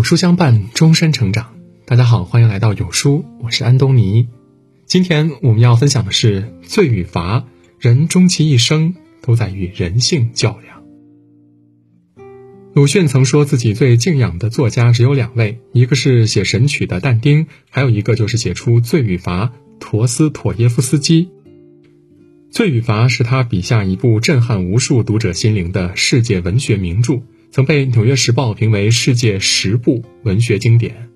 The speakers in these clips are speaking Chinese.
有书相伴，终身成长。大家好，欢迎来到有书，我是安东尼。今天我们要分享的是罪与罚，人终其一生都在与人性较量。鲁迅曾说自己最敬仰的作家只有两位，一个是写《神曲》的但丁，还有一个就是写出《罪与罚》陀思妥耶夫斯基。《罪与罚》是他笔下一部震撼无数读者心灵的世界文学名著，曾被《纽约时报》评为世界十部文学经典。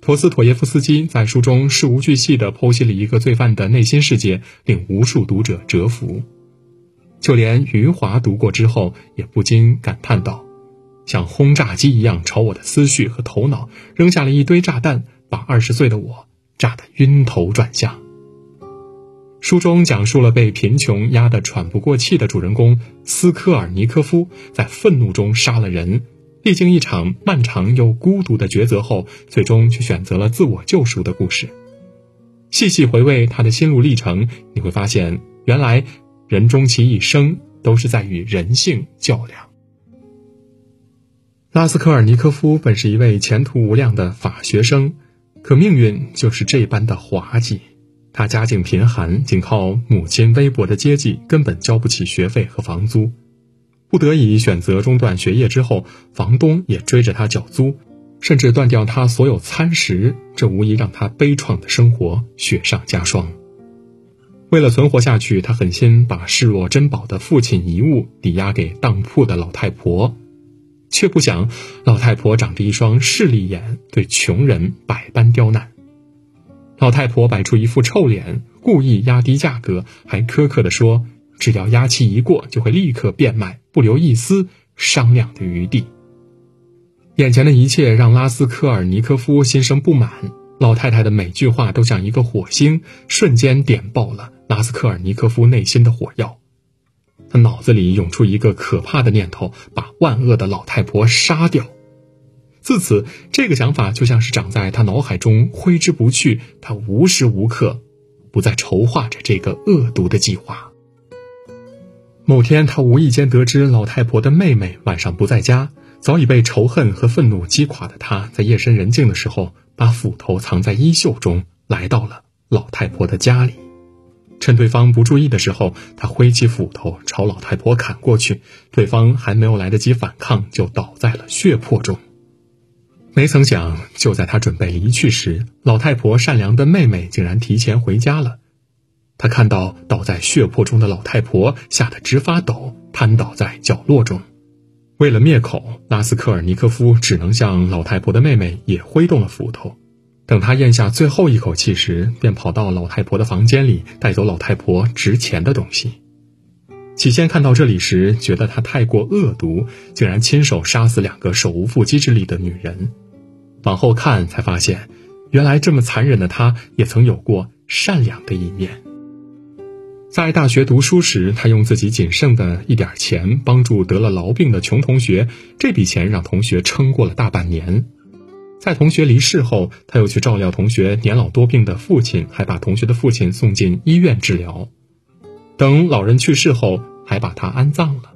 陀思妥耶夫斯基在书中事无巨细地剖析了一个罪犯的内心世界，令无数读者折服。就连余华读过之后，也不禁感叹道：“像轰炸机一样朝我的思绪和头脑扔下了一堆炸弹，把二十岁的我炸得晕头转向。”书中讲述了被贫穷压得喘不过气的主人公斯科尔尼科夫在愤怒中杀了人，历经一场漫长又孤独的抉择后，最终却选择了自我救赎的故事。细细回味他的心路历程，你会发现，原来人终其一生都是在与人性较量。拉斯科尔尼科夫本是一位前途无量的法学生，可命运就是这般的滑稽。他家境贫寒，仅靠母亲微薄的接济，根本交不起学费和房租，不得已选择中断学业。之后，房东也追着他缴租，甚至断掉他所有餐食，这无疑让他悲怆的生活雪上加霜。为了存活下去，他狠心把视若珍宝的父亲遗物抵押给当铺的老太婆，却不想老太婆长着一双势利眼，对穷人百般刁难。老太婆摆出一副臭脸，故意压低价格，还苛刻地说：“只要押期一过，就会立刻变卖，不留一丝商量的余地。”眼前的一切让拉斯科尔尼科夫心生不满。老太太的每句话都像一个火星，瞬间点爆了拉斯科尔尼科夫内心的火药。他脑子里涌出一个可怕的念头：把万恶的老太婆杀掉。自此，这个想法就像是长在他脑海中，挥之不去。他无时无刻不在筹划着这个恶毒的计划。某天，他无意间得知老太婆的妹妹晚上不在家，早已被仇恨和愤怒击垮的他，在夜深人静的时候，把斧头藏在衣袖中，来到了老太婆的家里。趁对方不注意的时候，他挥起斧头朝老太婆砍过去，对方还没有来得及反抗，就倒在了血泊中。没曾想，就在他准备离去时，老太婆善良的妹妹竟然提前回家了。他看到倒在血泊中的老太婆，吓得直发抖，瘫倒在角落中。为了灭口，拉斯科尔尼科夫只能向老太婆的妹妹也挥动了斧头。等他咽下最后一口气时，便跑到老太婆的房间里，带走老太婆值钱的东西。起先看到这里时，觉得他太过恶毒，竟然亲手杀死两个手无缚鸡之力的女人。往后看才发现，原来这么残忍的他，也曾有过善良的一面。在大学读书时，他用自己仅剩的一点钱帮助得了痨病的穷同学，这笔钱让同学撑过了大半年。在同学离世后，他又去照料同学年老多病的父亲，还把同学的父亲送进医院治疗。等老人去世后，还把他安葬了。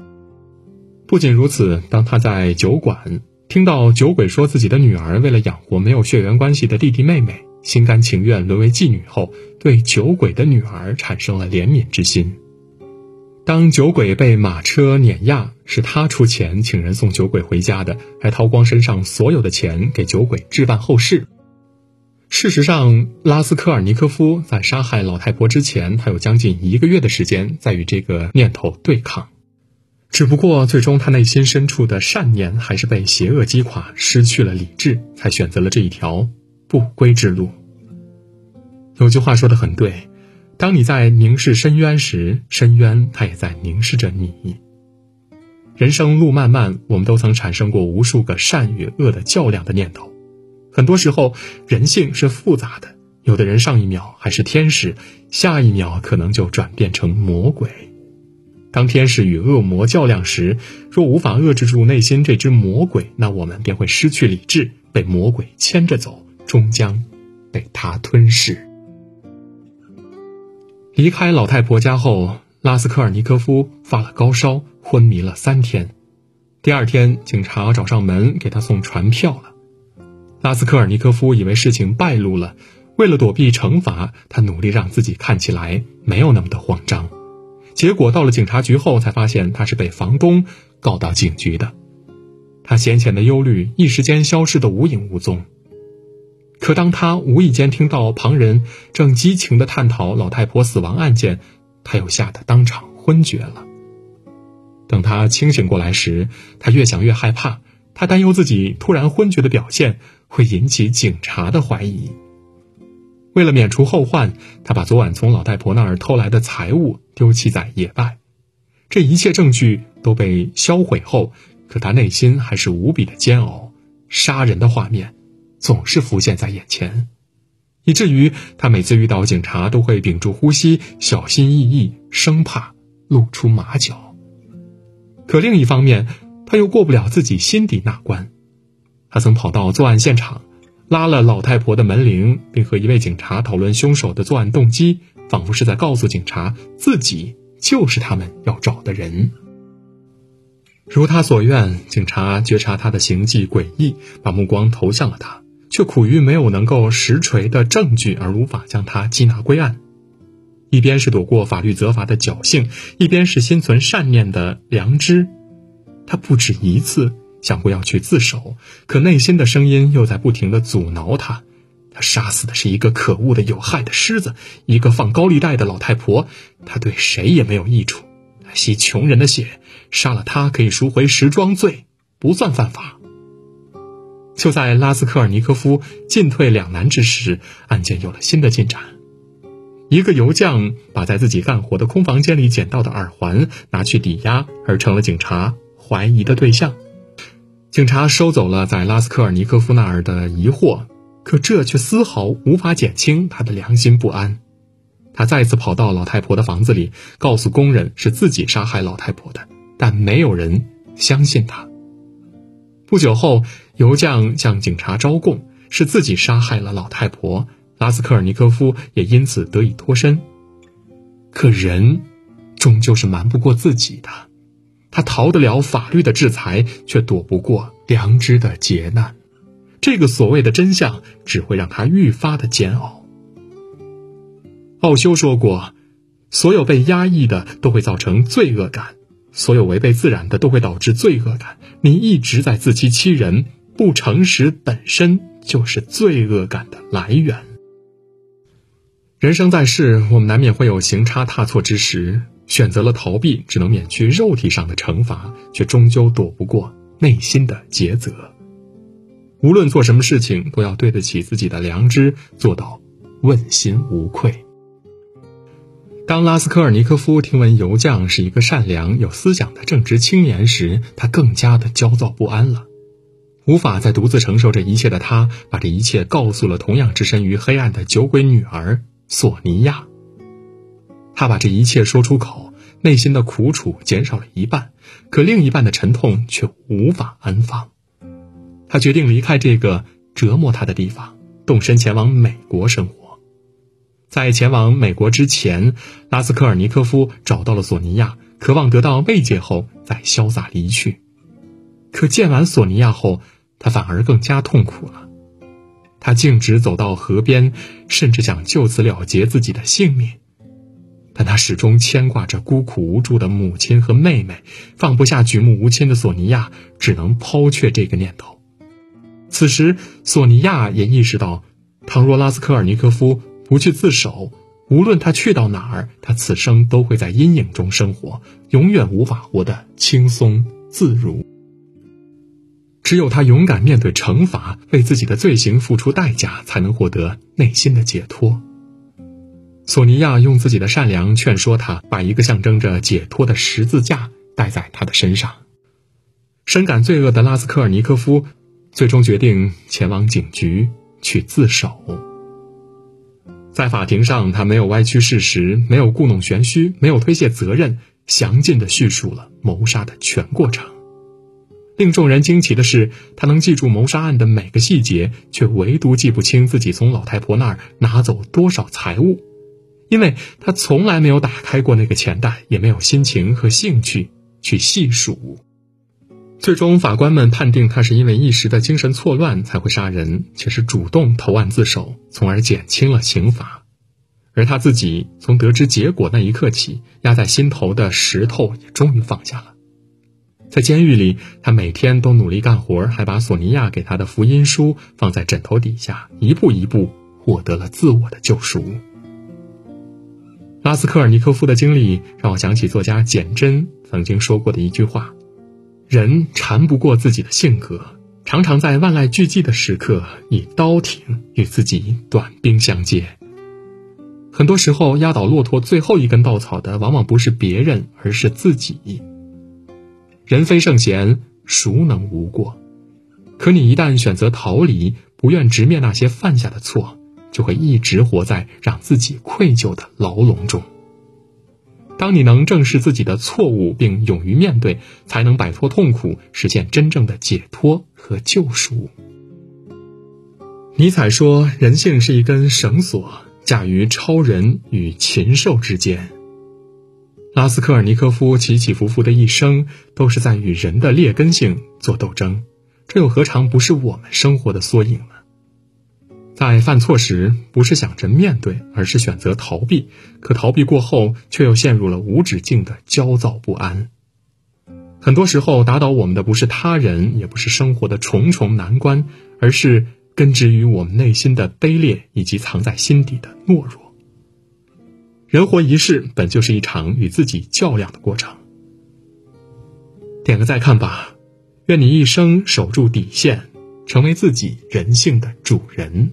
不仅如此，当他在酒馆。听到酒鬼说自己的女儿为了养活没有血缘关系的弟弟妹妹，心甘情愿沦为妓女后，对酒鬼的女儿产生了怜悯之心。当酒鬼被马车碾压，是他出钱请人送酒鬼回家的，还掏光身上所有的钱给酒鬼置办后事。事实上，拉斯科尔尼科夫在杀害老太婆之前，还有将近一个月的时间在与这个念头对抗。只不过，最终他内心深处的善念还是被邪恶击垮，失去了理智，才选择了这一条不归之路。有句话说的很对：当你在凝视深渊时，深渊它也在凝视着你。人生路漫漫，我们都曾产生过无数个善与恶的较量的念头。很多时候，人性是复杂的，有的人上一秒还是天使，下一秒可能就转变成魔鬼。当天使与恶魔较量时，若无法遏制住内心这只魔鬼，那我们便会失去理智，被魔鬼牵着走，终将被他吞噬。离开老太婆家后，拉斯科尔尼科夫发了高烧，昏迷了三天。第二天，警察找上门给他送传票了，拉斯科尔尼科夫以为事情败露了，为了躲避惩罚，他努力让自己看起来没有那么的慌张。结果到了警察局后，才发现他是被房东告到警局的。他先前的忧虑一时间消失得无影无踪。可当他无意间听到旁人正激情地探讨老太婆死亡案件，他又吓得当场昏厥了。等他清醒过来时，他越想越害怕，他担忧自己突然昏厥的表现会引起警察的怀疑。为了免除后患，他把昨晚从老太婆那儿偷来的财物丢弃在野外。这一切证据都被销毁后，可他内心还是无比的煎熬。杀人的画面总是浮现在眼前，以至于他每次遇到警察都会屏住呼吸，小心翼翼，生怕露出马脚。可另一方面，他又过不了自己心底那关。他曾跑到作案现场。拉了老太婆的门铃，并和一位警察讨论凶手的作案动机，仿佛是在告诉警察自己就是他们要找的人。如他所愿，警察觉察他的行迹诡异，把目光投向了他，却苦于没有能够实锤的证据，而无法将他缉拿归案。一边是躲过法律责罚的侥幸，一边是心存善念的良知。他不止一次。想过要去自首，可内心的声音又在不停的阻挠他。他杀死的是一个可恶的有害的狮子，一个放高利贷的老太婆。他对谁也没有益处。他吸穷人的血，杀了他可以赎回时装罪，不算犯法。就在拉斯科尔尼科夫进退两难之时，案件有了新的进展。一个油匠把在自己干活的空房间里捡到的耳环拿去抵押，而成了警察怀疑的对象。警察收走了在拉斯科尔尼科夫那儿的疑惑，可这却丝毫无法减轻他的良心不安。他再次跑到老太婆的房子里，告诉工人是自己杀害老太婆的，但没有人相信他。不久后，油匠向警察招供，是自己杀害了老太婆，拉斯科尔尼科夫也因此得以脱身。可人，终究是瞒不过自己的。他逃得了法律的制裁，却躲不过良知的劫难。这个所谓的真相，只会让他愈发的煎熬。奥修说过：“所有被压抑的都会造成罪恶感，所有违背自然的都会导致罪恶感。你一直在自欺欺人，不诚实本身就是罪恶感的来源。”人生在世，我们难免会有行差踏错之时。选择了逃避，只能免去肉体上的惩罚，却终究躲不过内心的抉择。无论做什么事情，都要对得起自己的良知，做到问心无愧。当拉斯科尔尼科夫听闻油匠是一个善良有思想的正直青年时，他更加的焦躁不安了。无法再独自承受这一切的他，把这一切告诉了同样置身于黑暗的酒鬼女儿索尼娅。他把这一切说出口，内心的苦楚减少了一半，可另一半的沉痛却无法安放。他决定离开这个折磨他的地方，动身前往美国生活。在前往美国之前，拉斯科尔尼科夫找到了索尼娅，渴望得到慰藉后再潇洒离去。可见完索尼娅后，他反而更加痛苦了。他径直走到河边，甚至想就此了结自己的性命。但他始终牵挂着孤苦无助的母亲和妹妹，放不下举目无亲的索尼娅，只能抛却这个念头。此时，索尼娅也意识到，倘若拉斯科尔尼科夫不去自首，无论他去到哪儿，他此生都会在阴影中生活，永远无法活得轻松自如。只有他勇敢面对惩罚，为自己的罪行付出代价，才能获得内心的解脱。索尼娅用自己的善良劝说他，把一个象征着解脱的十字架戴在他的身上。深感罪恶的拉斯科尔尼科夫，最终决定前往警局去自首。在法庭上，他没有歪曲事实，没有故弄玄虚，没有推卸责任，详尽的叙述了谋杀的全过程。令众人惊奇的是，他能记住谋杀案的每个细节，却唯独记不清自己从老太婆那儿拿走多少财物。因为他从来没有打开过那个钱袋，也没有心情和兴趣去细数。最终，法官们判定他是因为一时的精神错乱才会杀人，且是主动投案自首，从而减轻了刑罚。而他自己从得知结果那一刻起，压在心头的石头也终于放下了。在监狱里，他每天都努力干活，还把索尼娅给他的福音书放在枕头底下，一步一步获得了自我的救赎。拉斯科尔尼科夫的经历让我想起作家简真曾经说过的一句话。人缠不过自己的性格，常常在万籁俱寂的时刻，以刀挺与自己短兵相接。很多时候，压倒骆驼最后一根稻草的，往往不是别人，而是自己。人非圣贤，孰能无过？可你一旦选择逃离，不愿直面那些犯下的错，就会一直活在让自己愧疚的牢笼中。当你能正视自己的错误并勇于面对，才能摆脱痛苦，实现真正的解脱和救赎。尼采说：“人性是一根绳索，架于超人与禽兽之间。”拉斯科尔尼科夫起起伏伏的一生，都是在与人的劣根性做斗争，这又何尝不是我们生活的缩影呢？在犯错时，不是想着面对，而是选择逃避。可逃避过后，却又陷入了无止境的焦躁不安。很多时候，打倒我们的不是他人，也不是生活的重重难关，而是根植于我们内心的卑劣以及藏在心底的懦弱。人活一世，本就是一场与自己较量的过程。点个再看吧，愿你一生守住底线，成为自己人性的主人。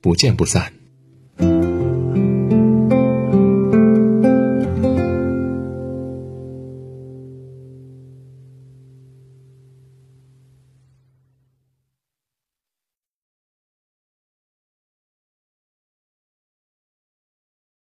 不见不散。